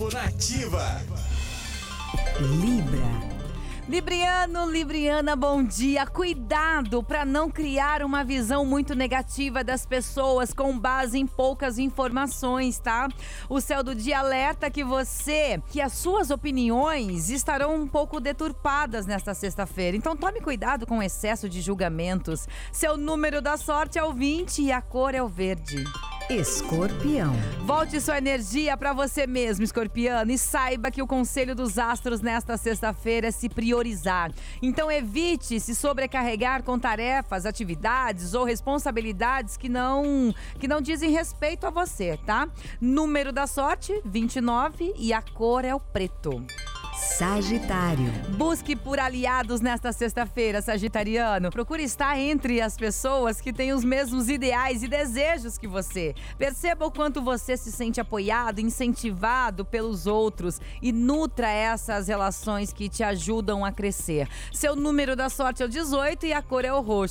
horóscopo nativa. Libra. Libriano, Libriana, bom dia. Cuidado para não criar uma visão muito negativa das pessoas com base em poucas informações, tá? O céu do dia alerta que você, que as suas opiniões estarão um pouco deturpadas nesta sexta-feira. Então tome cuidado com o excesso de julgamentos. Seu número da sorte é o 20 e a cor é o verde. Escorpião. Volte sua energia para você mesmo, escorpiano, e saiba que o conselho dos astros nesta sexta-feira é se priorizar. Então evite se sobrecarregar com tarefas, atividades ou responsabilidades que não que não dizem respeito a você, tá? Número da sorte 29 e a cor é o preto. Sagitário. Busque por aliados nesta sexta-feira, Sagitariano. Procure estar entre as pessoas que têm os mesmos ideais e desejos que você. Perceba o quanto você se sente apoiado, incentivado pelos outros e nutra essas relações que te ajudam a crescer. Seu número da sorte é o 18 e a cor é o roxo.